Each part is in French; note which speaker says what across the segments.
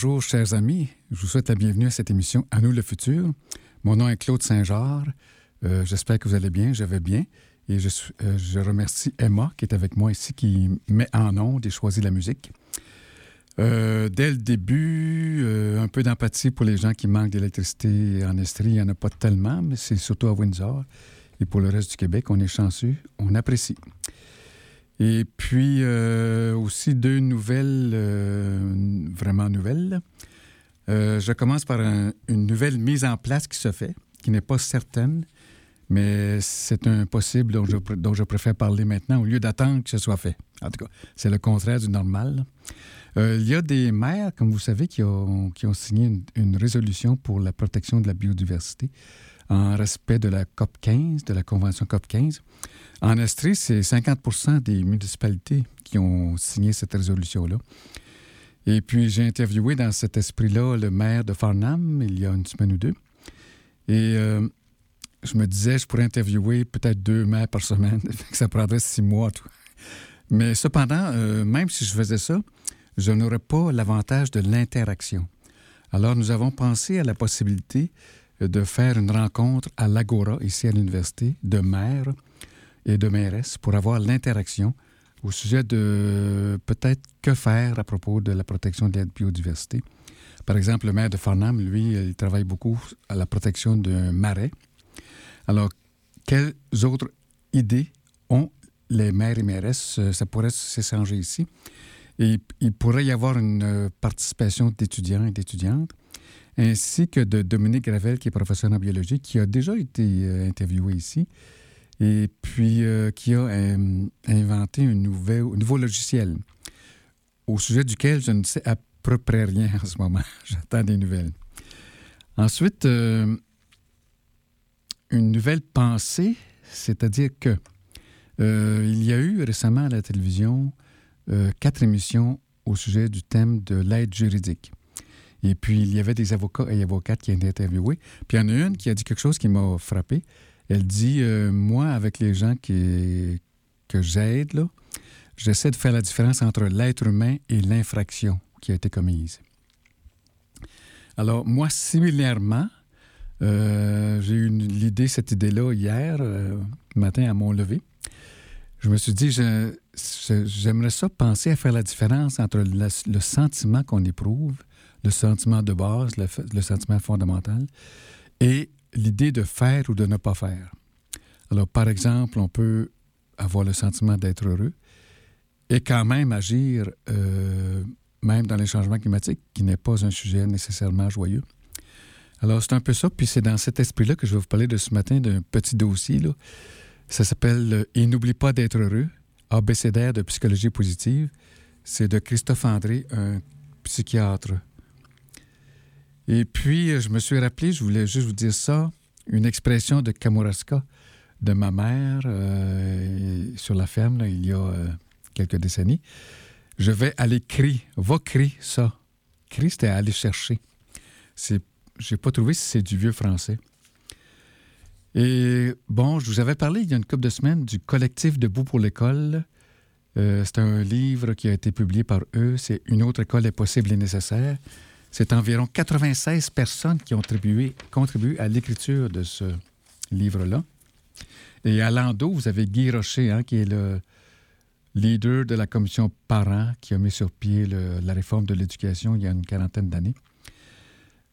Speaker 1: Bonjour, chers amis. Je vous souhaite la bienvenue à cette émission À nous le futur. Mon nom est Claude Saint-Georges. Euh, J'espère que vous allez bien. Je vais bien. Et je, euh, je remercie Emma qui est avec moi ici, qui met en onde et choisit la musique. Euh, dès le début, un peu d'empathie pour les gens qui manquent d'électricité en Estrie. Il n'y en a pas tellement, mais c'est surtout à Windsor. Et pour le reste du Québec, on est chanceux, on apprécie. Et puis euh, aussi deux nouvelles, euh, vraiment nouvelles. Euh, je commence par un- une nouvelle mise en place qui se fait, qui n'est pas certaine, mais c'est un possible dont je, dont je préfère parler maintenant au lieu d'attendre que ce soit fait. En tout cas, c'est le contraire du normal. Il y a des maires, comme vous savez, qui ont, qui ont signé une résolution pour la protection de la biodiversité en respect de la COP 15, de la Convention COP 15. En Estrie, c'est 50% des municipalités qui ont signé cette résolution-là. Et puis, j'ai interviewé dans cet esprit-là le maire de Farnham il y a une semaine ou deux. Et euh, je me disais, je pourrais interviewer peut-être deux maires par semaine, ça prendrait six mois. tout. Mais cependant, euh, même si je faisais ça, je n'aurais pas l'avantage de l'interaction. Alors, nous avons pensé à la possibilité de faire une rencontre à l'Agora, ici à l'université, de maires et de mairesses pour avoir l'interaction au sujet de peut-être que faire à propos de la protection de la biodiversité. Par exemple, le maire de Farnham, lui, il travaille beaucoup à la protection d'un marais. Alors, quelles autres idées ont les maires et mairesses? Euh, Ça pourrait s'échanger ici. Et il pourrait y avoir une euh, participation d'étudiants et d'étudiantes, ainsi que de Dominique Gravel, qui est professeur en biologie, qui a déjà été euh, interviewé ici, et puis euh, qui a euh, inventé un nouveau, logiciel au sujet duquel je ne sais à peu près rien en ce moment. J'attends des nouvelles. Ensuite, une nouvelle pensée, c'est-à-dire que il y a eu récemment à la télévision quatre émissions au sujet du thème de l'aide juridique. Et puis, il y avait des avocats et avocates qui étaient interviewés. Puis, il y en a une qui a dit quelque chose qui m'a frappé. Elle dit euh, Moi, avec les gens qui, que j'aide, là, j'essaie de faire la différence entre l'être humain et l'infraction qui a été commise. Alors, moi, similairement, euh, j'ai eu l'idée, cette idée-là, hier euh, matin à mon lever. Je me suis dit, j'aimerais ça penser à faire la différence entre le sentiment qu'on éprouve, le sentiment de base, le, sentiment fondamental, et l'idée de faire ou de ne pas faire. Alors, par exemple, on peut avoir le sentiment d'être heureux et quand même agir, euh, même dans les changements climatiques, qui n'est pas un sujet nécessairement joyeux. Alors, c'est un peu ça. Puis c'est dans cet esprit-là que je vais vous parler de ce matin d'un petit dossier. Ça s'appelle euh, Et n'oublie pas d'être heureux, abécédaire de psychologie positive. C'est de Christophe André, un psychiatre. Et puis, euh, je me suis rappelé, je voulais juste vous dire ça, une expression de Kamouraska de ma mère euh, sur la ferme, il y a euh, quelques décennies. Je vais aller crier, va crier ça. Crier, c'était aller chercher. C'est, j'ai pas trouvé si c'est du vieux français. Et bon, je vous avais parlé il y a une couple de semaines du collectif Debout pour l'école. C'est un livre qui a été publié par eux. C'est Une autre école est possible et nécessaire. C'est environ 96 personnes qui ont contribué, à l'écriture de ce livre-là. Et à Lando, vous avez Guy Rocher, hein, qui est le leader de la commission parents qui a mis sur pied la réforme de l'éducation il y a une quarantaine d'années.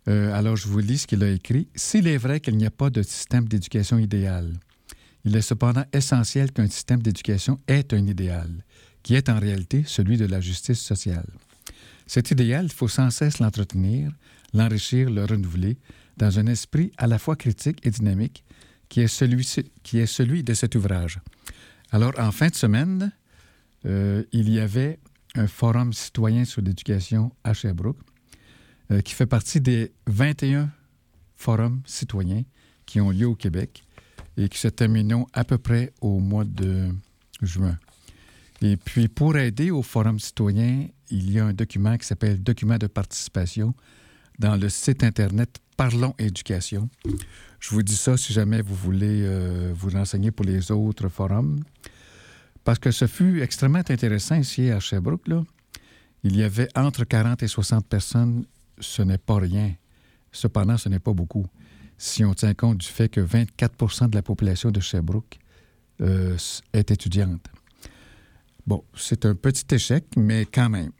Speaker 1: Euh, alors, je vous lis ce qu'il a écrit. S'il est vrai qu'il n'y a pas de système d'éducation idéal, il est cependant essentiel qu'un système d'éducation ait un idéal, qui est en réalité celui de la justice sociale. Cet idéal, il faut sans cesse l'entretenir, l'enrichir, le renouveler, dans un esprit à la fois critique et dynamique qui est celui, de cet ouvrage. Alors, en fin de semaine, euh, il y avait un forum citoyen sur l'éducation à Sherbrooke euh, qui fait partie des 21 forums citoyens qui ont lieu au Québec et qui se termineront à peu près au mois de juin. Et puis, pour aider au Forum citoyen, il y a un document qui s'appelle Document de participation dans le site Internet Parlons Éducation. Je vous dis ça si jamais vous voulez euh, vous renseigner pour les autres forums. Parce que ce fut extrêmement intéressant ici à Sherbrooke. Il y avait entre 40 et 60 personnes. Ce n'est pas rien. Cependant, ce n'est pas beaucoup. Si on tient compte du fait que 24% de la population de Sherbrooke euh, est étudiante. Bon, c'est un petit échec, mais quand même.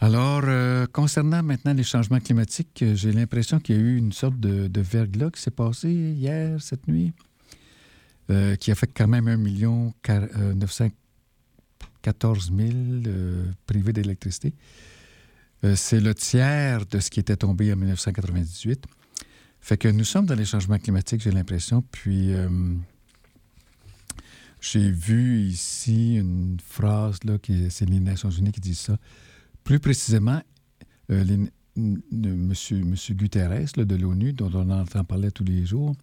Speaker 1: Alors, euh, concernant maintenant les changements climatiques, euh, j'ai l'impression qu'il y a eu une sorte de, verglas qui s'est passé hier, cette nuit, euh, qui a fait quand même 1 914 000 privés d'électricité. c'est le tiers de ce qui était tombé en 1998. Fait que nous sommes dans les changements climatiques, j'ai l'impression. Puis, j'ai vu ici une phrase, là, qui, c'est les Nations Unies qui dit ça. Plus précisément, euh, Guterres de l'ONU, dont on entend parler tous les jours,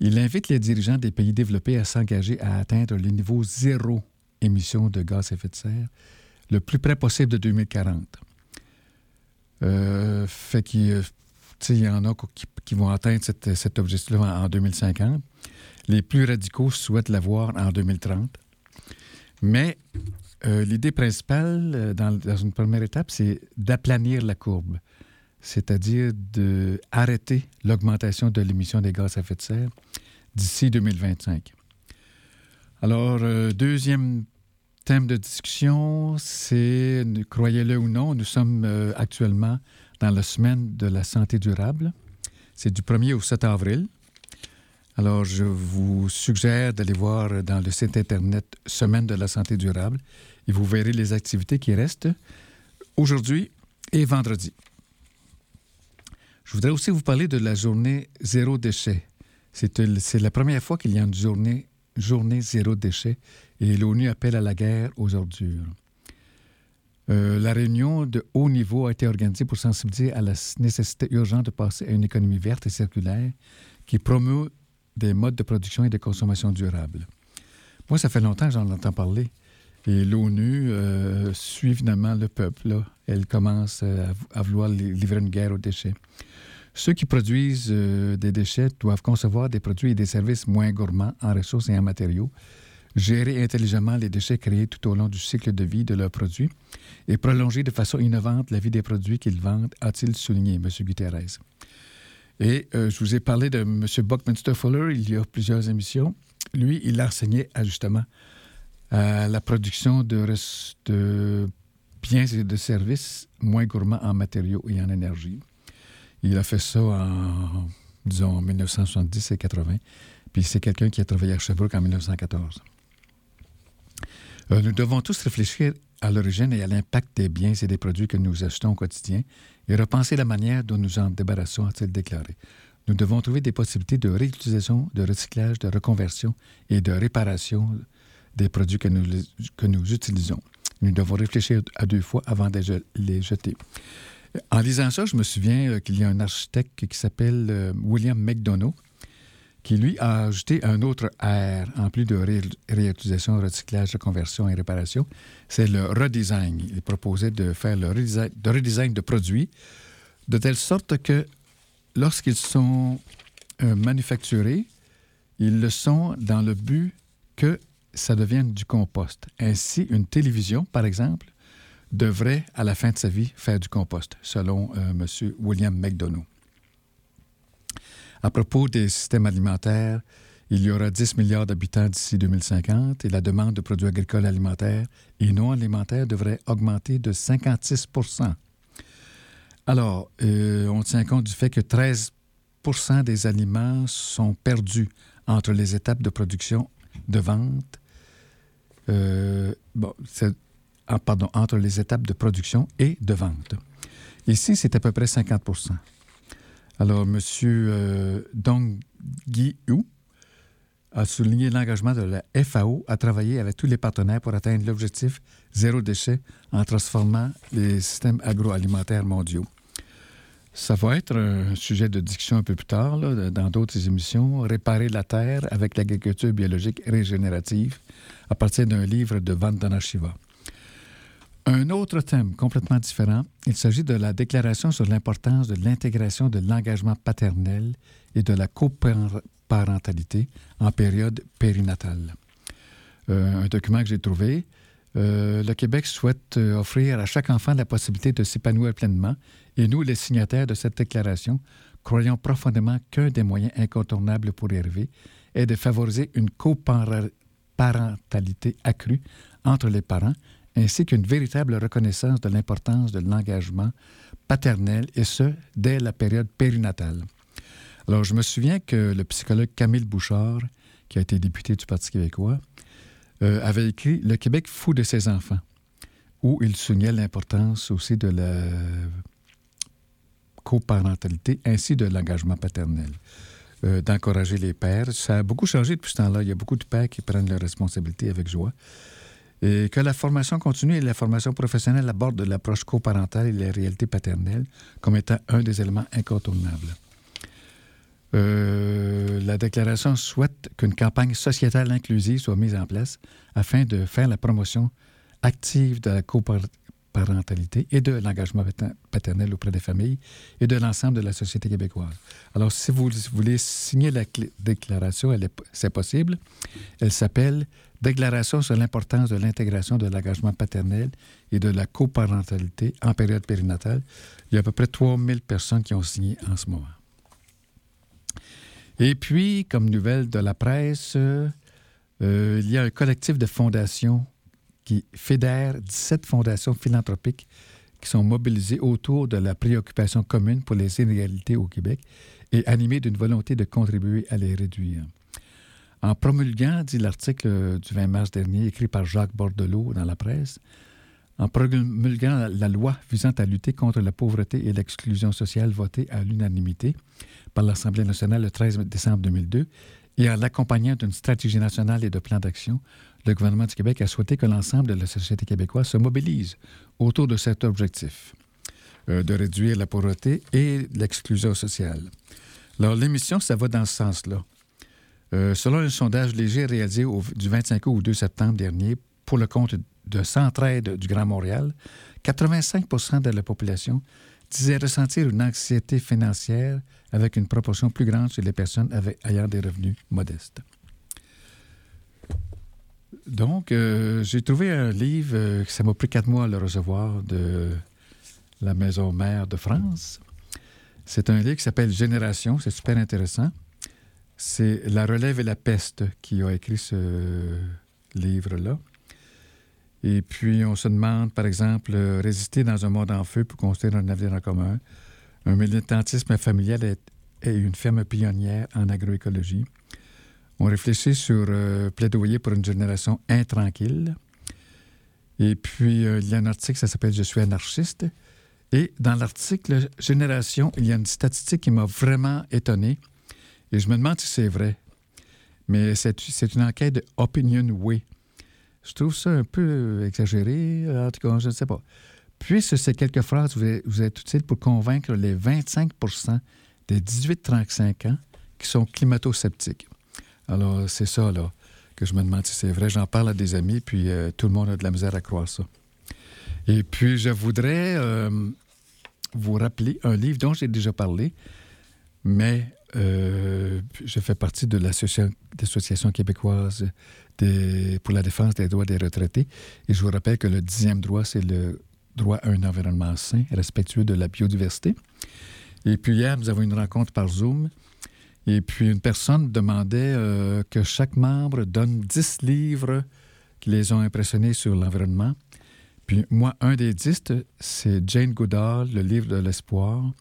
Speaker 1: il invite les dirigeants des pays développés à s'engager à atteindre le niveau zéro émission de gaz à effet de serre le plus près possible de 2040. Euh, fait qu'il y en a qui, vont atteindre cet objectif-là en 2050. Les plus radicaux souhaitent l'avoir en 2030. Mais euh, l'idée principale, euh, dans, une première étape, c'est d'aplanir la courbe, c'est-à-dire d'arrêter l'augmentation de l'émission des gaz à effet de serre d'ici 2025. Alors, euh, deuxième thème de discussion, c'est, croyez-le ou non, nous sommes actuellement dans la semaine de la santé durable. C'est du 1er au 7 avril. Alors, je vous suggère d'aller voir dans le site Internet Semaine de la santé durable et vous verrez les activités qui restent aujourd'hui et vendredi. Je voudrais aussi vous parler de la journée zéro déchet. C'est la première fois qu'il y a une journée, journée zéro déchet et l'ONU appelle à la guerre aux ordures. Euh, la réunion de haut niveau a été organisée pour sensibiliser à la nécessité urgente de passer à une économie verte et circulaire qui promeut des modes de production et de consommation durables. Moi, ça fait longtemps que j'en entends parler. Et l'ONU euh, suit évidemment le peuple. Elle commence euh, à, vouloir livrer une guerre aux déchets. Ceux qui produisent euh, des déchets doivent concevoir des produits et des services moins gourmands en ressources et en matériaux, gérer intelligemment les déchets créés tout au long du cycle de vie de leurs produits et prolonger de façon innovante la vie des produits qu'ils vendent, a-t-il souligné, M. Guterres. Et euh, je vous ai parlé de M. Buckminster Fuller il y a plusieurs émissions. Lui, il a enseigné justement à la production de, biens et de services moins gourmands en matériaux et en énergie. Il a fait ça en, disons, 1970 et 80. Puis c'est quelqu'un qui a travaillé à Sherbrooke en 1914. Euh, nous devons tous réfléchir à l'origine et à l'impact des biens et des produits que nous achetons au quotidien et repenser la manière dont nous en débarrassons, a-t-il déclaré. Nous devons trouver des possibilités de réutilisation, de recyclage, de reconversion et de réparation des produits que nous, que nous utilisons. Nous devons réfléchir à deux fois avant de les jeter. En lisant ça, je me souviens euh, qu'il y a un architecte qui s'appelle euh, William McDonough qui, lui, a ajouté un autre R en plus de réutilisation, recyclage, reconversion et réparation. C'est le redesign. Il proposait de faire le redesign de, produits de telle sorte que lorsqu'ils sont euh, manufacturés, ils le sont dans le but que ça devienne du compost. Ainsi, une télévision, par exemple, devrait, à la fin de sa vie, faire du compost, selon euh, M. William McDonough. À propos des systèmes alimentaires, il y aura 10 milliards d'habitants d'ici 2050 et la demande de produits agricoles alimentaires et non alimentaires devrait augmenter de 56% Alors, euh, on tient compte du fait que 13% des aliments sont perdus entre les étapes de production, de vente, euh, bon, ah, pardon, entre les étapes de production et de vente. Ici, c'est à peu près 50 Alors, M. Dong Gi-hu a souligné l'engagement de la FAO à travailler avec tous les partenaires pour atteindre l'objectif zéro déchet en transformant les systèmes agroalimentaires mondiaux. Ça va être un sujet de discussion un peu plus tard, dans d'autres émissions, Réparer la terre avec l'agriculture biologique régénérative, à partir d'un livre de Vandana Shiva. Un autre thème complètement différent, il s'agit de la déclaration sur l'importance de l'intégration de l'engagement paternel et de la coparentalité en période périnatale. Euh, un document que j'ai trouvé. Euh, le Québec souhaite euh, offrir à chaque enfant la possibilité de s'épanouir pleinement et nous, les signataires de cette déclaration, croyons profondément qu'un des moyens incontournables pour y arriver est de favoriser une coparentalité accrue entre les parents ainsi qu'une véritable reconnaissance de l'importance de l'engagement paternel, et ce, dès la période périnatale. Alors, je me souviens que le psychologue Camille Bouchard, qui a été député du Parti québécois, euh, avait écrit Le Québec fou de ses enfants, où il soulignait l'importance aussi de la coparentalité ainsi de l'engagement paternel, euh, d'encourager les pères. Ça a beaucoup changé depuis ce temps-là. Il y a beaucoup de pères qui prennent leurs responsabilités avec joie. Et que la formation continue et la formation professionnelle abordent l'approche coparentale et la réalité paternelle comme étant un des éléments incontournables. Euh, la déclaration souhaite qu'une campagne sociétale inclusive soit mise en place afin de faire la promotion active de la coparentalité et de l'engagement paternel auprès des familles et de l'ensemble de la société québécoise. Alors, si vous voulez signer la déclaration, c'est possible. Elle s'appelle Déclaration sur l'importance de l'intégration de l'engagement paternel et de la coparentalité en période périnatale. Il y a à peu près 3000 personnes qui ont signé en ce moment. Et puis, comme nouvelle de la presse, euh, il y a un collectif de fondations qui fédère 17 fondations philanthropiques qui sont mobilisées autour de la préoccupation commune pour les inégalités au Québec et animées d'une volonté de contribuer à les réduire. En promulguant, dit l'article du 20 mars dernier, écrit par Jacques Bordelot dans la presse, en promulguant la loi visant à lutter contre la pauvreté et l'exclusion sociale votée à l'unanimité par l'Assemblée nationale le 13 décembre 2002 et en l'accompagnant d'une stratégie nationale et de plans d'action, le gouvernement du Québec a souhaité que l'ensemble de la société québécoise se mobilise autour de cet objectif euh, de réduire la pauvreté et l'exclusion sociale. Alors, l'émission, ça va dans ce sens-là. Euh, selon un sondage léger réalisé du 25 août au 2 septembre dernier pour le compte de Centraide du Grand Montréal, 85% de la population disait ressentir une anxiété financière avec une proportion plus grande chez les personnes ayant des revenus modestes. Donc, euh, j'ai trouvé un livre, euh, ça m'a pris quatre mois à le recevoir, de la Maison Mère de France. C'est un livre qui s'appelle Génération, c'est super intéressant. C'est La relève et la peste qui a écrit ce livre-là. Et puis, on se demande, par exemple, euh, résister dans un monde en feu pour construire un avenir en commun. Un militantisme familial est, une ferme pionnière en agroécologie. On réfléchit sur euh, plaidoyer pour une génération intranquille. Et puis, euh, il y a un article, ça s'appelle Je suis anarchiste. Et dans l'article Génération, il y a une statistique qui m'a vraiment étonné. Et je me demande si c'est vrai. Mais c'est une enquête de Opinion Way. Je trouve ça un peu exagéré. En tout cas, je ne sais pas. Puisque ces quelques phrases vous vous êtes utiles pour convaincre les 25% des 18-35 ans qui sont climato-sceptiques. Alors, c'est ça, là, que je me demande si c'est vrai. J'en parle à des amis, puis euh, tout le monde a de la misère à croire ça. Et puis, je voudrais euh, vous rappeler un livre dont j'ai déjà parlé, mais euh, je fais partie de l'Association québécoise pour la défense des droits des retraités. Et je vous rappelle que le dixième droit, c'est le droit à un environnement sain, respectueux de la biodiversité. Et puis hier, nous avons une rencontre par Zoom. Et puis une personne demandait euh, que chaque membre donne dix livres qui les ont impressionnés sur l'environnement. Puis moi, un des dix, c'est Jane Goodall, le livre de l'espoir.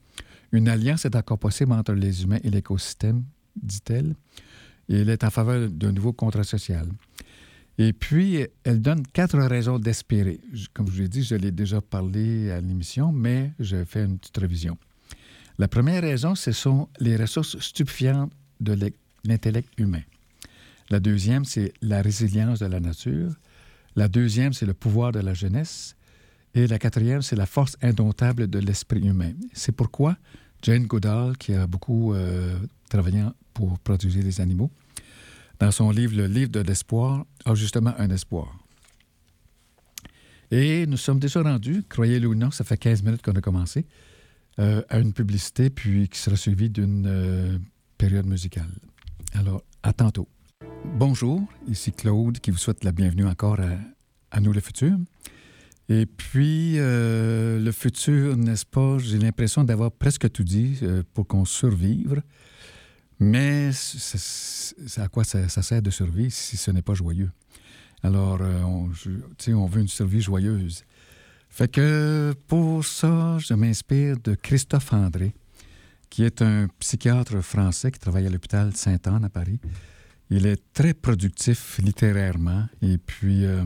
Speaker 1: Une alliance est encore possible entre les humains et l'écosystème, dit-elle et elle est en faveur d'un nouveau contrat social. Et puis, elle donne quatre raisons d'espérer. Comme je vous l'ai dit, je l'ai déjà parlé à l'émission, mais je fais une petite révision. La première raison, ce sont les ressources stupéfiantes de l'intellect humain. La deuxième, c'est la résilience de la nature. La deuxième, c'est le pouvoir de la jeunesse. Et la quatrième, c'est la force indomptable de l'esprit humain. C'est pourquoi Jane Goodall, qui a beaucoup euh, travaillé pour protéger les animaux, dans son livre Le livre de l'espoir, a justement un espoir. Et nous sommes déjà rendus, croyez-le ou non, ça fait 15 minutes qu'on a commencé, euh, à une publicité, puis qui sera suivie d'une euh, période musicale. Alors, à tantôt. Bonjour, ici Claude qui vous souhaite la bienvenue encore à, Nous le futur. Et puis, euh, le futur, n'est-ce pas, j'ai l'impression d'avoir presque tout dit pour qu'on survive. Mais à quoi ça, sert de survivre si ce n'est pas joyeux? Alors, on, on veut une survie joyeuse. Fait que pour ça, je m'inspire de Christophe André, qui est un psychiatre français qui travaille à l'hôpital Sainte-Anne à Paris. Il est très productif littérairement. Et puis, euh,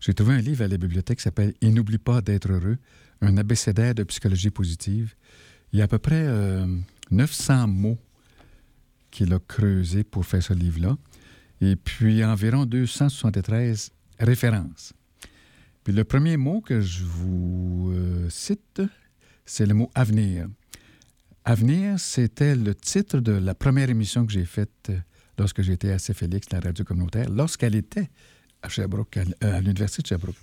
Speaker 1: j'ai trouvé un livre à la bibliothèque qui s'appelle Il n'oublie pas d'être heureux, un abécédaire de psychologie positive. Il y a à peu près 900 euh, mots qu'il a creusés pour faire ce livre-là. Et puis, environ 273 références. Puis le premier mot que je vous euh, cite, c'est le mot avenir. Avenir, c'était le titre de la première émission que j'ai faite euh, lorsque j'étais à CFLX, la radio communautaire, lorsqu'elle était à Sherbrooke, à, l'Université de Sherbrooke.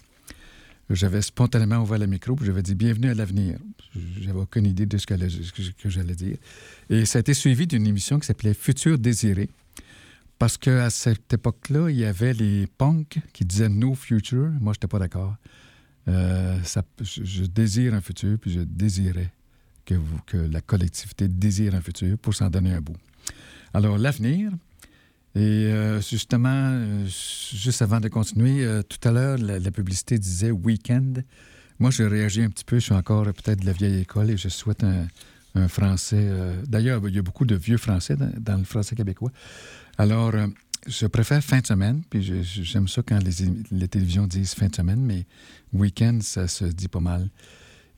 Speaker 1: J'avais spontanément ouvert le micro et j'avais dit Bienvenue à l'avenir. J'avais aucune idée de ce que j'allais dire. Et ça a été suivi d'une émission qui s'appelait Futur désiré, parce qu'à cette époque-là, il y avait les punks qui disaient No Future. Moi, je n'étais pas d'accord. Euh, je, désire un futur, puis je désirais que, la collectivité désire un futur pour s'en donner un bout. Alors, l'avenir, et euh, justement, euh, juste avant de continuer, tout à l'heure, la, publicité disait week-end. Moi, j'ai réagi un petit peu. Je suis encore peut-être de la vieille école et je souhaite un, français. D'ailleurs, il y a beaucoup de vieux français dans le français québécois. Alors, euh, je préfère fin de semaine, puis j'aime ça quand les, télévisions disent fin de semaine, mais week-end, ça se dit pas mal.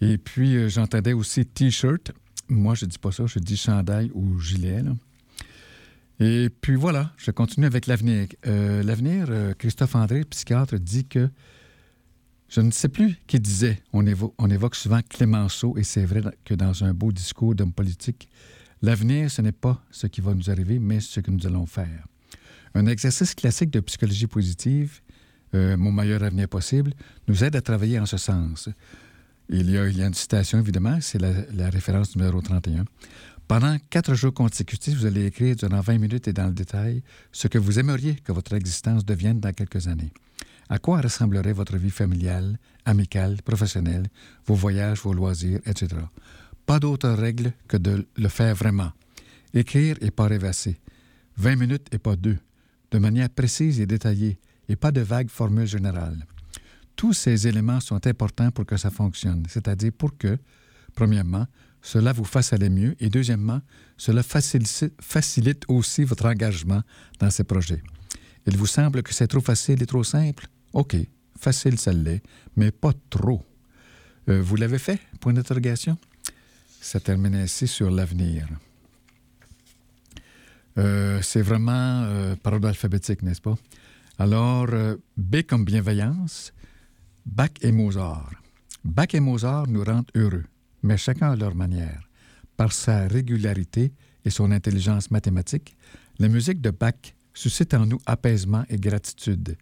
Speaker 1: Et puis, euh, j'entendais aussi T-shirt. Moi, je dis pas ça, je dis chandail ou gilet. Et puis voilà, je continue avec l'avenir. Euh, l'avenir, Christophe André, psychiatre, dit que je ne sais plus qui disait. On évoque, on évoque souvent Clémenceau, et c'est vrai que dans un beau discours d'homme politique, L'avenir, ce n'est pas ce qui va nous arriver, mais ce que nous allons faire. Un exercice classique de psychologie positive, euh, Mon meilleur avenir possible, nous aide à travailler en ce sens. Il y a, il y a une citation, évidemment, c'est la, référence numéro 31. Pendant quatre jours consécutifs, vous allez écrire durant 20 minutes et dans le détail ce que vous aimeriez que votre existence devienne dans quelques années. À quoi ressemblerait votre vie familiale, amicale, professionnelle, vos voyages, vos loisirs, etc. Pas d'autre règle que de le faire vraiment. Écrire et pas rêvasser. 20 minutes et pas deux. De manière précise et détaillée, et pas de vagues formules générales. Tous ces éléments sont importants pour que ça fonctionne, c'est-à-dire pour que, premièrement, cela vous fasse aller mieux et deuxièmement, cela facilite, aussi votre engagement dans ces projets. Il vous semble que c'est trop facile et trop simple? OK, facile ça l'est, mais pas trop. Euh, vous l'avez fait? Point d'interrogation. Ça termine ainsi sur l'avenir. Euh, c'est vraiment euh, alphabétique, n'est-ce pas? Alors, euh, B comme bienveillance, Bach et Mozart. Bach et Mozart nous rendent heureux, mais chacun à leur manière. Par sa régularité et son intelligence mathématique, la musique de Bach suscite en nous apaisement et gratitude,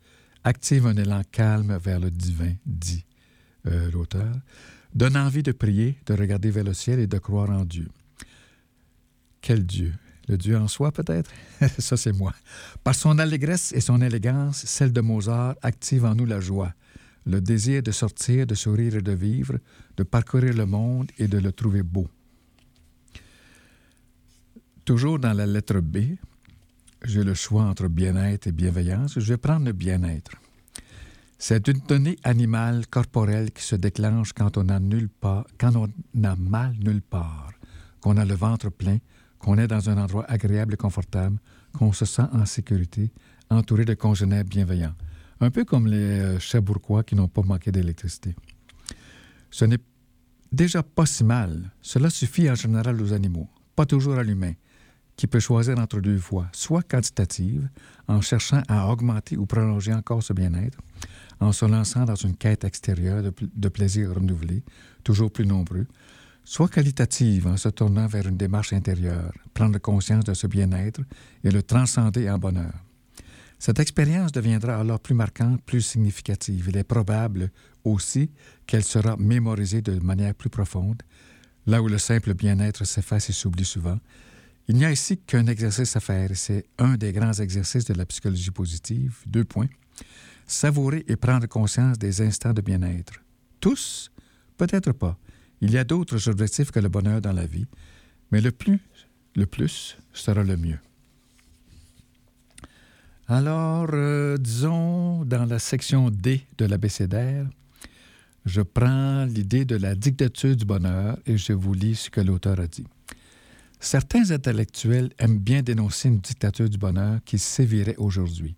Speaker 1: active un élan calme vers le divin, dit l'auteur donne envie de prier, de regarder vers le ciel et de croire en Dieu. Quel Dieu? Le Dieu en soi, peut-être? Ça, c'est moi. Par son allégresse et son élégance, celle de Mozart active en nous la joie, le désir de sortir, de sourire et de vivre, de parcourir le monde et de le trouver beau. Toujours dans la lettre B, j'ai le choix entre bien-être et bienveillance. Je vais prendre le bien-être. C'est une donnée animale corporelle qui se déclenche quand on a nulle part, quand on a mal nulle part, qu'on a le ventre plein, qu'on est dans un endroit agréable et confortable, qu'on se sent en sécurité, entouré de congénères bienveillants. Un peu comme les euh, Chabourquois qui n'ont pas manqué d'électricité. Ce n'est déjà pas si mal. Cela suffit en général aux animaux, pas toujours à l'humain, qui peut choisir entre deux voies, soit quantitative, en cherchant à augmenter ou prolonger encore ce bien-être, en se lançant dans une quête extérieure de, pl- de plaisir renouvelé, toujours plus nombreux, soit qualitative, en se tournant vers une démarche intérieure, prendre conscience de ce bien-être et le transcender en bonheur. Cette expérience deviendra alors plus marquante, plus significative. Il est probable aussi qu'elle sera mémorisée de manière plus profonde, là où le simple bien-être s'efface et s'oublie souvent. Il n'y a ici qu'un exercice à faire, et c'est un des grands exercices de la psychologie positive. Deux points. Savourer et prendre conscience des instants de bien-être. Tous? Peut-être pas. Il y a d'autres objectifs que le bonheur dans la vie, mais le plus, le plus sera le mieux. Alors, euh, disons, dans la section D de l'abécédaire, je prends l'idée de la dictature du bonheur et je vous lis ce que l'auteur a dit. Certains intellectuels aiment bien dénoncer une dictature du bonheur qui sévirait aujourd'hui.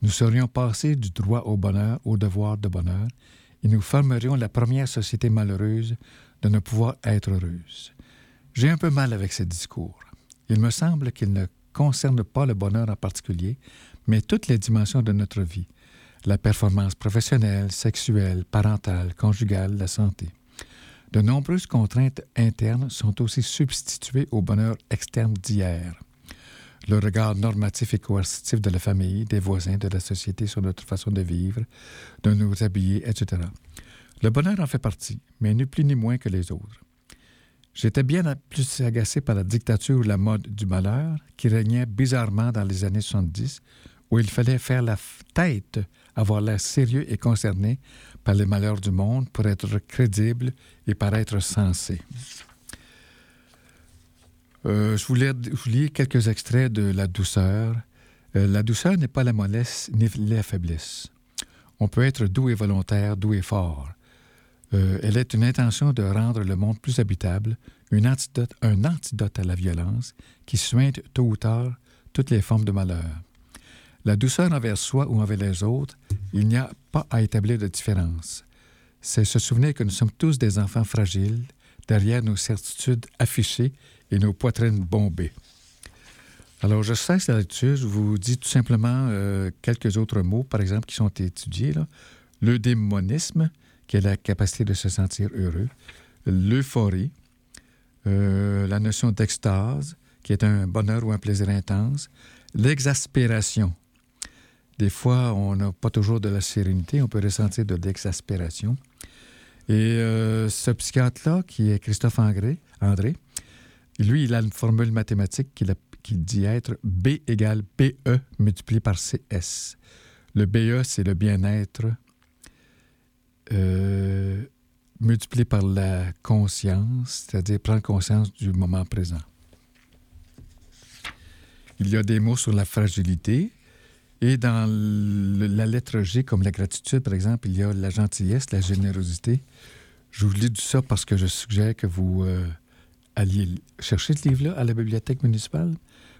Speaker 1: Nous serions passés du droit au bonheur au devoir de bonheur et nous formerions la première société malheureuse de ne pouvoir être heureuse. J'ai un peu mal avec ce discours. Il me semble qu'il ne concerne pas le bonheur en particulier, mais toutes les dimensions de notre vie. La performance professionnelle, sexuelle, parentale, conjugale, la santé. De nombreuses contraintes internes sont aussi substituées au bonheur externe d'hier. Le regard normatif et coercitif de la famille, des voisins, de la société sur notre façon de vivre, de nous habiller, etc. Le bonheur en fait partie, mais ni plus ni moins que les autres. J'étais bien plus agacé par la dictature ou la mode du malheur qui régnait bizarrement dans les années 70, où il fallait faire la tête, avoir l'air sérieux et concerné par les malheurs du monde pour être crédible et paraître sensé. Euh, je, voulais, je vous lis quelques extraits de La douceur. Euh, la douceur n'est pas la mollesse ni la faiblesse. On peut être doux et volontaire, doux et fort. Euh, elle est une intention de rendre le monde plus habitable, un antidote à la violence qui soigne tôt ou tard toutes les formes de malheur. La douceur envers soi ou envers les autres, il n'y a pas à établir de différence. C'est se souvenir que nous sommes tous des enfants fragiles, derrière nos certitudes affichées et nos poitrines bombées. Alors, je cesse la lecture, je vous dis tout simplement euh, quelques autres mots, par exemple, qui sont étudiés. Là. Le démonisme, qui est la capacité de se sentir heureux. L'euphorie, euh, la notion d'extase, qui est un bonheur ou un plaisir intense. L'exaspération. Des fois, on n'a pas toujours de la sérénité, on peut ressentir de l'exaspération. Et euh, ce psychiatre-là, qui est Christophe André, André, lui, il a une formule mathématique qu'il, dit être B égale BE multiplié par CS. Le BE, c'est le bien-être euh, multiplié par la conscience, c'est-à-dire prendre conscience du moment présent. Il y a des mots sur la fragilité. Et dans la lettre G, comme la gratitude, par exemple, il y a la gentillesse, la générosité. Je vous lis tout ça parce que je suggère que vous euh, alliez l- chercher ce livre-là à la bibliothèque municipale?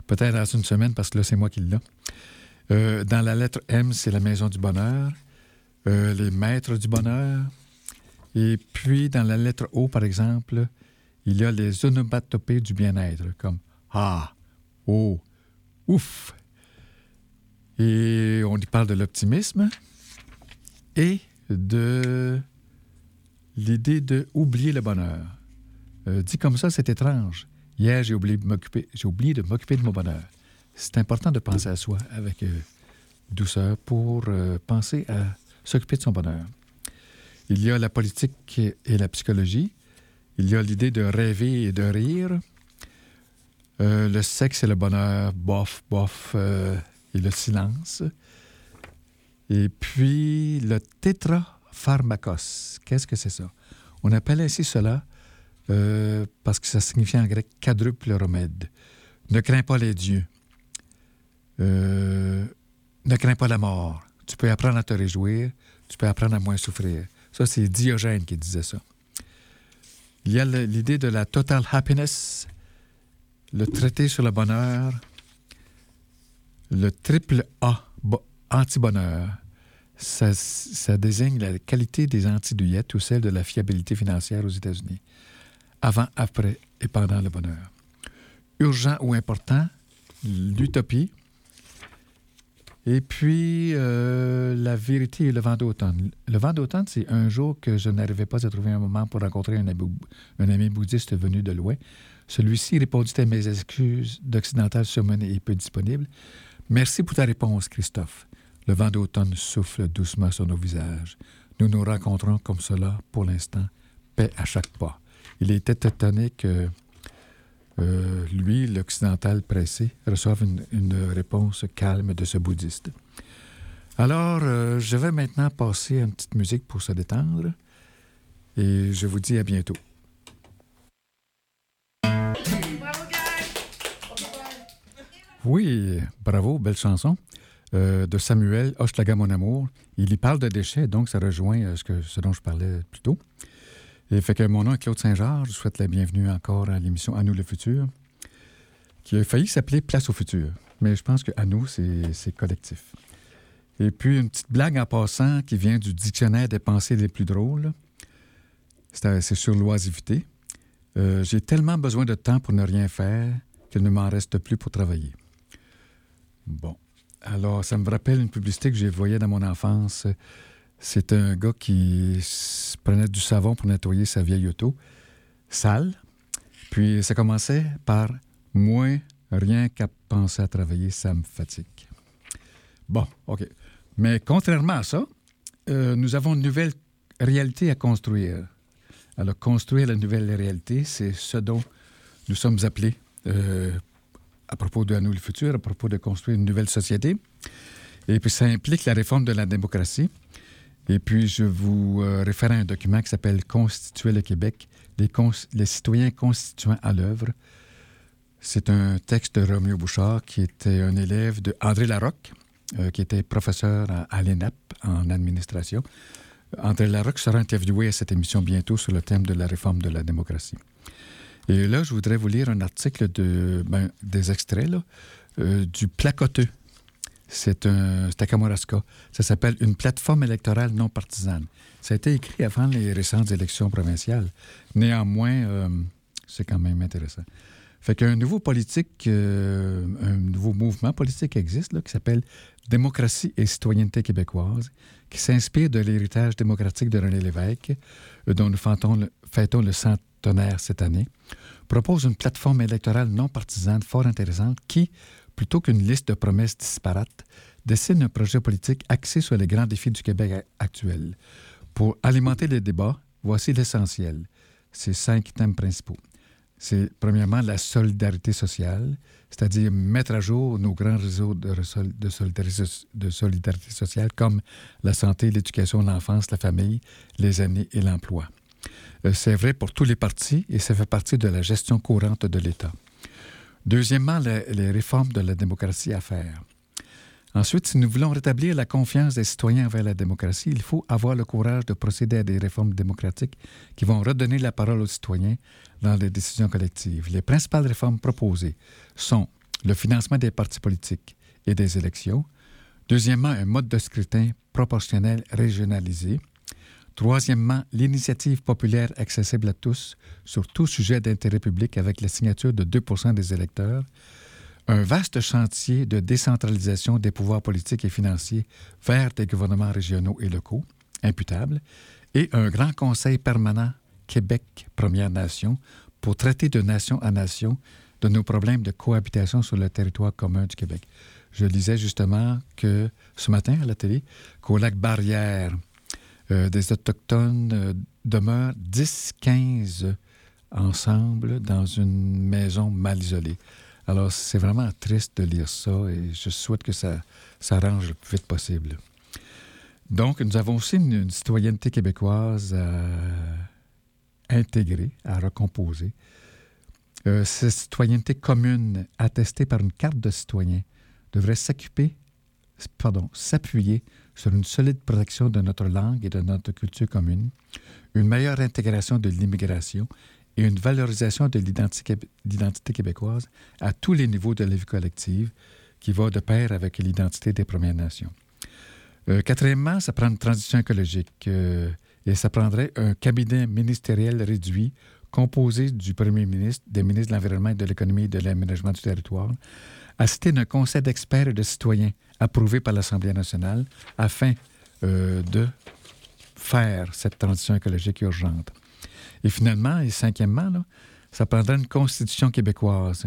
Speaker 1: Peut-être dans une semaine, parce que là, c'est moi qui l'ai. Euh, dans la lettre M, c'est la maison du bonheur, euh, les maîtres du bonheur. Et puis, dans la lettre O, par exemple, il y a les onomatopées du bien-être, comme Ah, Oh, Ouf. Et on y parle de l'optimisme et de l'idée de oublier le bonheur. Euh, dit comme ça, c'est étrange. Hier, j'ai oublié de m'occuper, de mon bonheur. C'est important de penser à soi avec euh, douceur pour euh, penser à s'occuper de son bonheur. Il y a la politique et la psychologie. Il y a l'idée de rêver et de rire. Le sexe et le bonheur, bof, bof, et le silence. Et puis le tétrapharmakos. Qu'est-ce que c'est ça? On appelle ainsi cela euh, parce que ça signifie en grec quadruple remède. Ne crains pas les dieux. Euh, ne crains pas la mort. Tu peux apprendre à te réjouir. Tu peux apprendre à moins souffrir. Ça, c'est Diogène qui disait ça. Il y a l'idée de la total happiness, le traité sur le bonheur, le triple A, bo- anti-bonheur, ça, ça désigne la qualité des antidouillettes ou celle de la fiabilité financière aux États-Unis, avant, après et pendant le bonheur. Urgent ou important, l'utopie. Et puis, euh, la vérité et le vent d'automne. Le vent d'automne, c'est un jour que je n'arrivais pas à trouver un moment pour rencontrer un ami, bouddhiste venu de loin. Celui-ci répondit à mes excuses d'occidental surmené et peu disponible. Merci pour ta réponse, Christophe. Le vent d'automne souffle doucement sur nos visages. Nous nous rencontrons comme cela, pour l'instant, paix à chaque pas. Il était étonné que euh, lui, l'occidental pressé, reçoive une, réponse calme de ce bouddhiste. Alors, euh, je vais maintenant passer à une petite musique pour se détendre et je vous dis à bientôt. Oui, bravo, belle chanson. Euh, de Samuel Hochelaga, mon amour. Il y parle de déchets, donc ça rejoint ce dont je parlais plus tôt. Et fait que mon nom est Claude Saint-Georges. Je souhaite la bienvenue encore à l'émission À nous le futur, qui a failli s'appeler Place au futur. Mais je pense que À nous, c'est collectif. Et puis, une petite blague en passant qui vient du dictionnaire des pensées les plus drôles. C'est sur l'oisivité. Euh, J'ai tellement besoin de temps pour ne rien faire qu'il ne m'en reste plus pour travailler. Bon. Alors, ça me rappelle une publicité que j'ai voyée dans mon enfance. C'est un gars qui prenait du savon pour nettoyer sa vieille auto, sale. Puis ça commençait par Moi, rien qu'à penser à travailler, ça me fatigue. Bon, OK. Mais contrairement à ça, euh, nous avons une nouvelle réalité à construire. Alors, construire la nouvelle réalité, c'est ce dont nous sommes appelés euh, à propos de nous le futur, à propos de construire une nouvelle société. Et puis, ça implique la réforme de la démocratie. Et puis, je vous euh, réfère à un document qui s'appelle Constituer le Québec, les, citoyens constituants à l'œuvre. C'est un texte de Roméo Bouchard, qui était un élève de André Larocque, euh, qui était professeur à, l'ENAP en administration. André Larocque sera interviewé à cette émission bientôt sur le thème de la réforme de la démocratie. Et là, je voudrais vous lire un article de, ben, des extraits euh, du Placoteux. C'est à Kamouraska. Ça s'appelle Une plateforme électorale non partisane. Ça a été écrit avant les récentes élections provinciales. Néanmoins, euh, c'est quand même intéressant. Fait qu'un nouveau politique, euh, un nouveau mouvement politique existe là, qui s'appelle Démocratie et citoyenneté québécoise, qui s'inspire de l'héritage démocratique de René Lévesque, dont nous fêtons le, fêtons le centenaire cette année, propose une plateforme électorale non partisane fort intéressante qui, plutôt qu'une liste de promesses disparates, dessine un projet politique axé sur les grands défis du Québec actuel. Pour alimenter les débats, voici l'essentiel, ces cinq thèmes principaux. C'est premièrement la solidarité sociale, c'est-à-dire mettre à jour nos grands réseaux de, solidarité sociale comme la santé, l'éducation, l'enfance, la famille, les aînés et l'emploi. Euh, c'est vrai pour tous les partis et ça fait partie de la gestion courante de l'État. Deuxièmement, les, réformes de la démocratie à faire. Ensuite, si nous voulons rétablir la confiance des citoyens envers la démocratie, il faut avoir le courage de procéder à des réformes démocratiques qui vont redonner la parole aux citoyens dans les décisions collectives. Les principales réformes proposées sont le financement des partis politiques et des élections. Deuxièmement, un mode de scrutin proportionnel régionalisé. Troisièmement, l'initiative populaire accessible à tous sur tout sujet d'intérêt public avec la signature de 2% des électeurs. Un vaste chantier de décentralisation des pouvoirs politiques et financiers vers des gouvernements régionaux et locaux, imputables. Et un grand conseil permanent Québec Première Nation pour traiter de nation à nation de nos problèmes de cohabitation sur le territoire commun du Québec. Je lisais justement que ce matin à la télé qu'au lac Barrière, euh, des Autochtones euh, demeurent 10-15 ensemble dans une maison mal isolée. Alors, c'est vraiment triste de lire ça et je souhaite que ça s'arrange le plus vite possible. Donc, nous avons aussi une, citoyenneté québécoise à intégrer, à recomposer. Euh, cette citoyenneté commune attestée par une carte de citoyen devrait s'occuper, pardon, s'appuyer sur une solide protection de notre langue et de notre culture commune, une meilleure intégration de l'immigration et une valorisation de l'identité québécoise à tous les niveaux de la vie collective qui va de pair avec l'identité des Premières Nations. Euh, quatrièmement, ça prend une transition écologique. euh, et ça prendrait un cabinet ministériel réduit composé du premier ministre, des ministres de l'Environnement, de l'Économie et de l'Aménagement du territoire, assisté d'un conseil d'experts et de citoyens approuvé par l'Assemblée nationale afin euh, de faire cette transition écologique urgente. Et finalement, et cinquièmement, ça prendrait une constitution québécoise.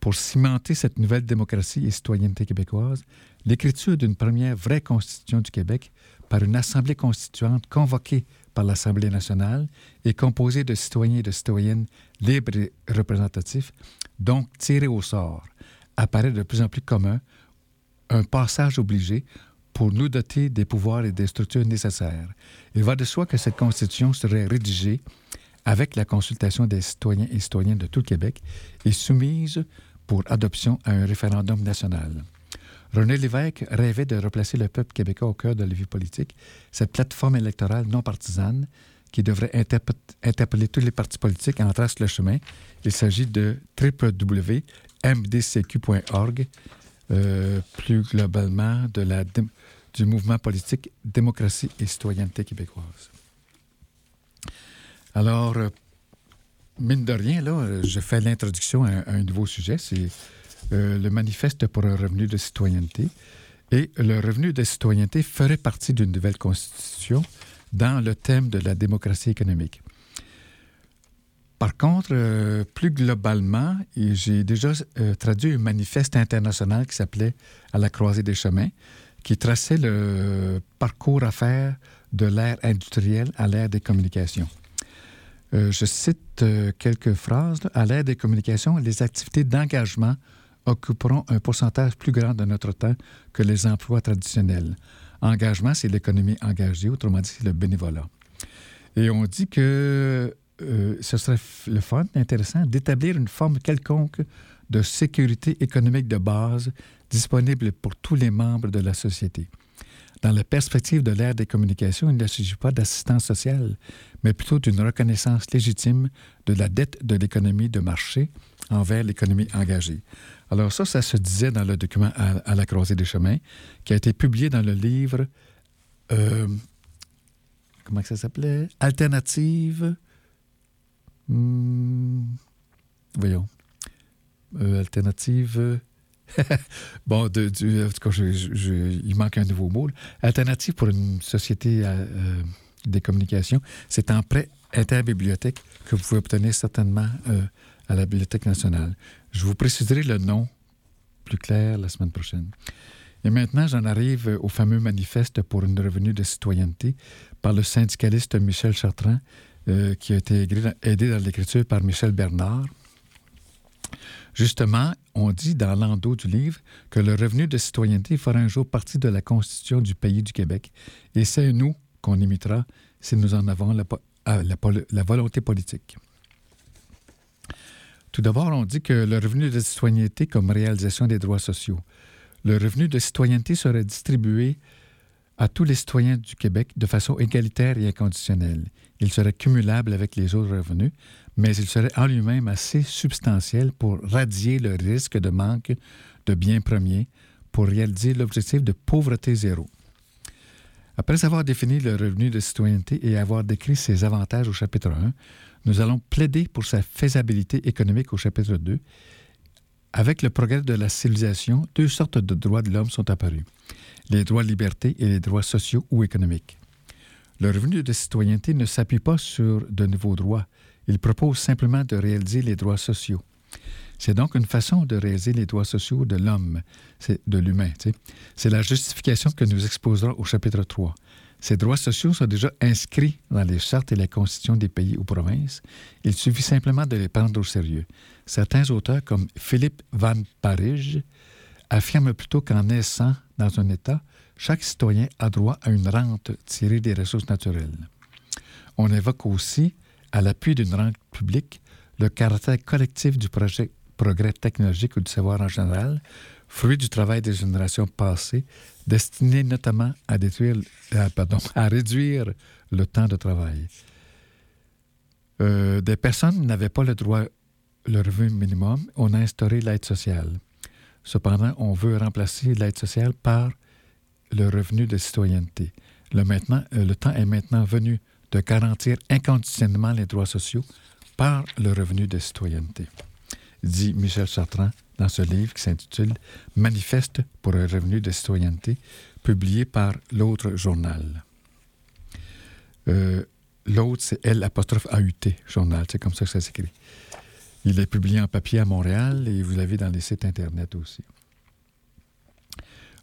Speaker 1: Pour cimenter cette nouvelle démocratie et citoyenneté québécoise, l'écriture d'une première vraie constitution du Québec par une assemblée constituante convoquée par l'Assemblée nationale et composée de citoyens et de citoyennes libres et représentatifs, donc tirés au sort, apparaît de plus en plus commun, un passage obligé pour nous doter des pouvoirs et des structures nécessaires. Il va de soi que cette constitution serait rédigée avec la consultation des citoyens et citoyennes de tout le Québec et soumise pour adoption à un référendum national. René Lévesque rêvait de replacer le peuple québécois au cœur de la vie politique, cette plateforme électorale non partisane qui devrait interpe- interpeller tous les partis politiques en trace le chemin. Il s'agit de www.mdcq.org, euh, plus globalement de la du mouvement politique Démocratie et citoyenneté québécoise. Alors, euh, mine de rien, là, euh, je fais l'introduction à, un nouveau sujet, c'est le manifeste pour un revenu de citoyenneté. Et le revenu de citoyenneté ferait partie d'une nouvelle constitution dans le thème de la démocratie économique. Par contre, euh, plus globalement, j'ai déjà euh, traduit un manifeste international qui s'appelait À la croisée des chemins, qui traçait le parcours à faire de l'ère industrielle à l'ère des communications. Euh, je cite quelques phrases. À l'ère des communications, les activités d'engagement occuperont un pourcentage plus grand de notre temps que les emplois traditionnels. Engagement, c'est l'économie engagée, autrement dit, c'est le bénévolat. Et on dit que euh, ce serait le fun, intéressant, d'établir une forme quelconque de sécurité économique de base disponible pour tous les membres de la société. Dans la perspective de l'ère des communications, il ne s'agit pas d'assistance sociale, mais plutôt d'une reconnaissance légitime de la dette de l'économie de marché envers l'économie engagée. Alors ça, ça se disait dans le document à, la croisée des chemins, qui a été publié dans le livre, euh, comment ça s'appelait? Alternative, hmm, voyons, Euh, alternative, bon, en tout cas, il manque un nouveau mot. Alternative pour une société euh, euh, des communications, c'est en prêt interbibliothèque que vous pouvez obtenir certainement à la Bibliothèque nationale. Je vous préciserai le nom plus clair la semaine prochaine. Et maintenant, j'en arrive au fameux manifeste pour une revenu de citoyenneté par le syndicaliste Michel Chartrand, euh, qui a été aidé- dans l'écriture par Michel Bernard. Justement, on dit dans l'endos du livre que le revenu de citoyenneté fera un jour partie de la Constitution du pays du Québec. Et c'est nous qu'on imitera si nous en avons la, la volonté politique. Tout d'abord, on dit que le revenu de citoyenneté comme réalisation des droits sociaux. Le revenu de citoyenneté serait distribué à tous les citoyens du Québec de façon égalitaire et inconditionnelle. Il serait cumulable avec les autres revenus, mais il serait en lui-même assez substantiel pour radier le risque de manque de biens premiers pour réaliser l'objectif de pauvreté zéro. Après avoir défini le revenu de citoyenneté et avoir décrit ses avantages au chapitre 1, nous allons plaider pour sa faisabilité économique au chapitre 2. Avec le progrès de la civilisation, deux sortes de droits de l'homme sont apparus les droits de liberté et les droits sociaux ou économiques. Le revenu de citoyenneté ne s'appuie pas sur de nouveaux droits. Il propose simplement de réaliser les droits sociaux. C'est donc une façon de réaliser les droits sociaux de l'homme, de l'humain. C'est la justification que nous exposerons au chapitre 3. Ces droits sociaux sont déjà inscrits dans les chartes et les constitutions des pays ou provinces. Il suffit simplement de les prendre au sérieux. Certains auteurs, comme Philippe Van Parige, affirment plutôt qu'en naissant dans un État, chaque citoyen a droit à une rente tirée des ressources naturelles. On évoque aussi, à l'appui d'une rente publique, le caractère collectif du projet progrès technologique ou du savoir en général, fruit du travail des générations passées, destiné notamment à, détruire, euh, à réduire le temps de travail. Euh, des personnes n'avaient pas le droit, le revenu minimum, on a instauré l'aide sociale. Cependant, on veut remplacer l'aide sociale par le revenu de citoyenneté. Euh, le temps est maintenant venu de garantir inconditionnellement les droits sociaux par le revenu de citoyenneté, dit Michel Chartrand dans ce livre qui s'intitule Manifeste pour un revenu de citoyenneté, publié par l'autre journal. Euh, l'autre, c'est L apostrophe AUT, journal, c'est comme ça que ça s'écrit. Il est publié en papier à Montréal et vous l'avez dans les sites Internet aussi.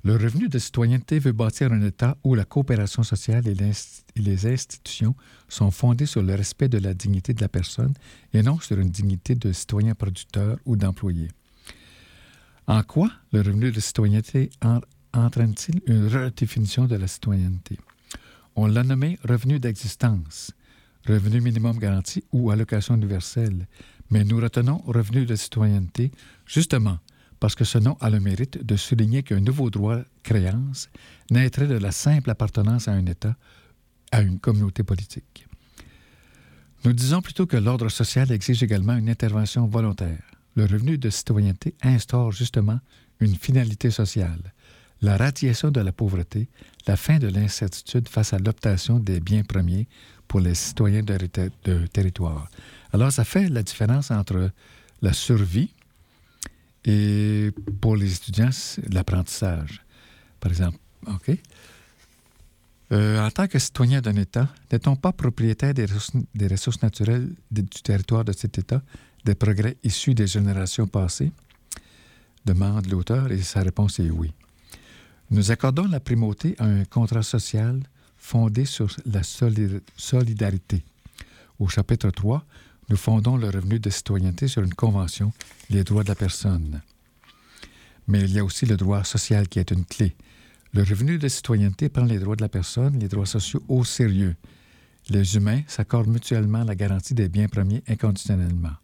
Speaker 1: Le revenu de citoyenneté veut bâtir un État où la coopération sociale et, les institutions sont fondées sur le respect de la dignité de la personne et non sur une dignité de citoyen producteur ou d'employé. En quoi le revenu de citoyenneté entraîne-t-il une redéfinition de la citoyenneté? On l'a nommé revenu d'existence, revenu minimum garanti ou allocation universelle, mais nous retenons revenu de citoyenneté justement parce que ce nom a le mérite de souligner qu'un nouveau droit créance naîtrait de la simple appartenance à un État, à une communauté politique. Nous disons plutôt que l'ordre social exige également une intervention volontaire. Le revenu de citoyenneté instaure justement une finalité sociale, la radiation de la pauvreté, la fin de l'incertitude face à l'obtention des biens premiers pour les citoyens de, territoire. Alors ça fait la différence entre la survie, et pour les étudiants, l'apprentissage, par exemple. OK? Euh, en tant que citoyen d'un État, n'est-on pas propriétaire des ressources naturelles du territoire de cet État, des progrès issus des générations passées? demande l'auteur et sa réponse est oui. Nous accordons la primauté à un contrat social fondé sur la solidarité. Au chapitre 3, nous fondons le revenu de citoyenneté sur une convention, les droits de la personne. Mais il y a aussi le droit social qui est une clé. Le revenu de citoyenneté prend les droits de la personne, les droits sociaux au sérieux. Les humains s'accordent mutuellement la garantie des biens premiers inconditionnellement.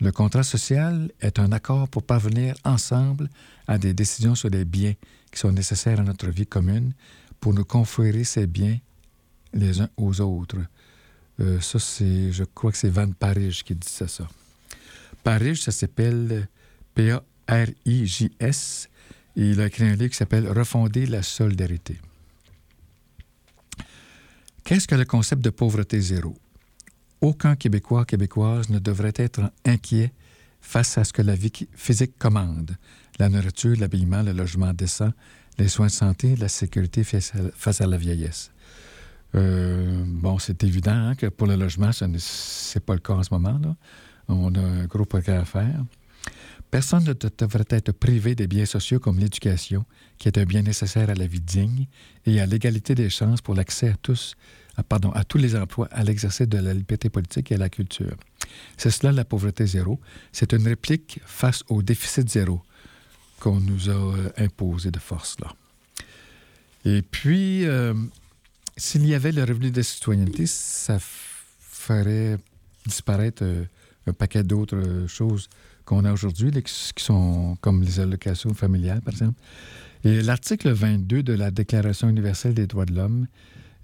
Speaker 1: Le contrat social est un accord pour parvenir ensemble à des décisions sur les biens qui sont nécessaires à notre vie commune pour nous conférer ces biens les uns aux autres. Euh, ça, je crois que c'est Van Parijs qui dit ça. ça. Ça s'appelle P-A-R-I-J-S. Il a écrit un livre qui s'appelle Refonder la solidarité. Qu'est-ce que le concept de pauvreté zéro? Aucun Québécois, Québécoise ne devrait être inquiet face à ce que la vie physique commande. La nourriture, l'habillement, le logement décent, les soins de santé, la sécurité face à la vieillesse. Euh, bon, c'est évident hein, que pour le logement, ce n'est pas le cas en ce moment. On a un gros progrès à faire. Personne ne devrait être privé des biens sociaux comme l'éducation, qui est un bien nécessaire à la vie digne et à l'égalité des chances pour l'accès à tous, pardon, à tous les emplois, à l'exercice de la liberté politique et à la culture. C'est cela la pauvreté zéro. C'est une réplique face au déficit zéro qu'on nous a euh, imposé de force là. Et puis, euh, s'il y avait le revenu de citoyenneté, ça ferait disparaître euh, un paquet d'autres choses qu'on a aujourd'hui, qui sont comme les allocations familiales, par exemple. Et l'article 22 de la Déclaration universelle des droits de l'homme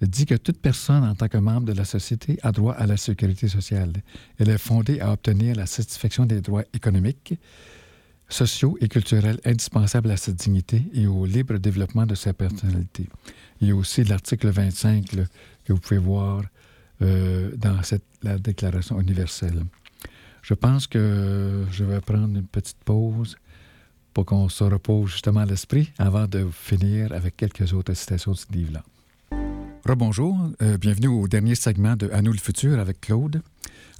Speaker 1: dit que toute personne en tant que membre de la société a droit à la sécurité sociale. Elle est fondée à obtenir la satisfaction des droits économiques, sociaux et culturels indispensables à sa dignité et au libre développement de sa personnalité. Il y a aussi l'article 25 que vous pouvez voir euh, dans cette, la Déclaration universelle. Je pense que je vais prendre une petite pause pour qu'on se repose justement l'esprit avant de finir avec quelques autres citations de ce livre-là. Rebonjour, euh, bienvenue au dernier segment de À nous le futur avec Claude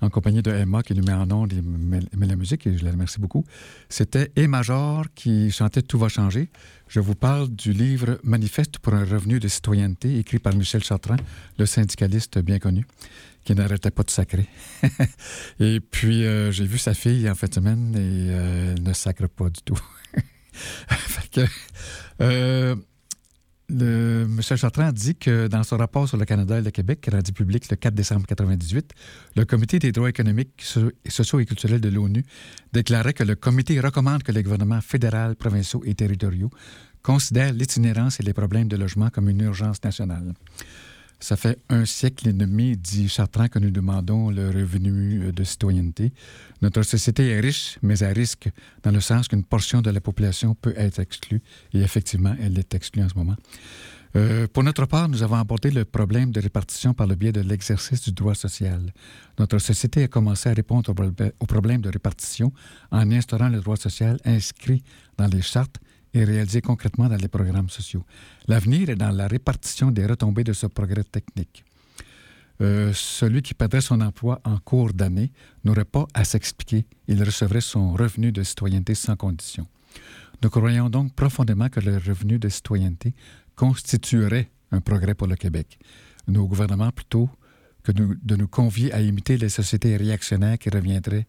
Speaker 1: en compagnie de Emma qui nous met en ondes et met, la musique, et je la remercie beaucoup. C'était E Major qui chantait Tout va changer. Je vous parle du livre Manifeste pour un revenu de citoyenneté, écrit par Michel Chartrand, le syndicaliste bien connu, qui n'arrêtait pas de sacrer. et puis, euh, j'ai vu sa fille en fin de semaine et euh, elle ne sacre pas du tout. fait que, M. Chartrand dit que dans son rapport sur le Canada et le Québec, rendu public le 4 décembre 1998, le Comité des droits économiques, sociaux et culturels de l'ONU déclarait que le comité recommande que les gouvernements fédéraux, provinciaux et territoriaux considèrent l'itinérance et les problèmes de logement comme une urgence nationale. Ça fait un siècle et demi, dit Chartrand, que nous demandons le revenu euh, de citoyenneté. Notre société est riche, mais à risque, dans le sens qu'une portion de la population peut être exclue. Et effectivement, elle est exclue en ce moment. Euh, pour notre part, nous avons abordé le problème de répartition par le biais de l'exercice du droit social. Notre société a commencé à répondre au problème de répartition en instaurant le droit social inscrit dans les chartes et réalisé concrètement dans les programmes sociaux. L'avenir est dans la répartition des retombées de ce progrès technique. Euh, celui qui perdrait son emploi en cours d'année n'aurait pas à s'expliquer. Il recevrait son revenu de citoyenneté sans condition. Nous croyons donc profondément que le revenu de citoyenneté constituerait un progrès pour le Québec. Nos gouvernements, plutôt que de nous convier à imiter les sociétés réactionnaires qui, reviendraient,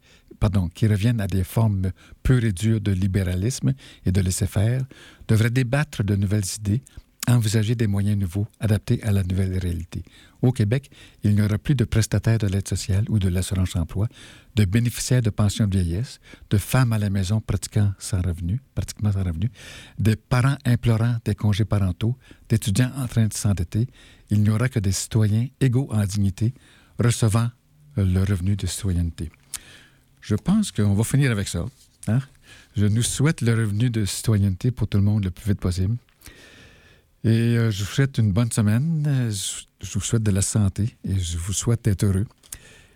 Speaker 1: qui reviennent à des formes peu réduites de libéralisme et de laisser-faire, devraient débattre de nouvelles idées envisager des moyens nouveaux adaptés à la nouvelle réalité. Au Québec, il n'y aura plus de prestataires de l'aide sociale ou de l'assurance-emploi, de bénéficiaires de pensions de vieillesse, de femmes à la maison pratiquant sans revenu, pratiquement sans revenu, des parents implorant des congés parentaux, d'étudiants en train de s'endetter. Il n'y aura que des citoyens égaux en dignité recevant le revenu de citoyenneté. Je pense qu'on va finir avec ça. Hein? Je nous souhaite le revenu de citoyenneté pour tout le monde le plus vite possible. Et euh, je vous souhaite une bonne semaine. Je vous souhaite de la santé et je vous souhaite d'être heureux.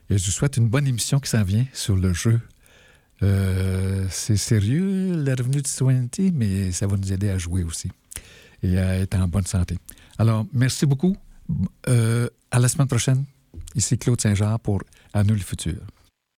Speaker 1: Et je vous souhaite une bonne émission qui s'en vient sur le jeu. Euh, c'est sérieux, le revenu de citoyenneté, mais ça va nous aider à jouer aussi et à être en bonne santé. Alors, merci beaucoup. Euh, à la semaine prochaine. Ici Claude Saint-Jean pour À nous le futur.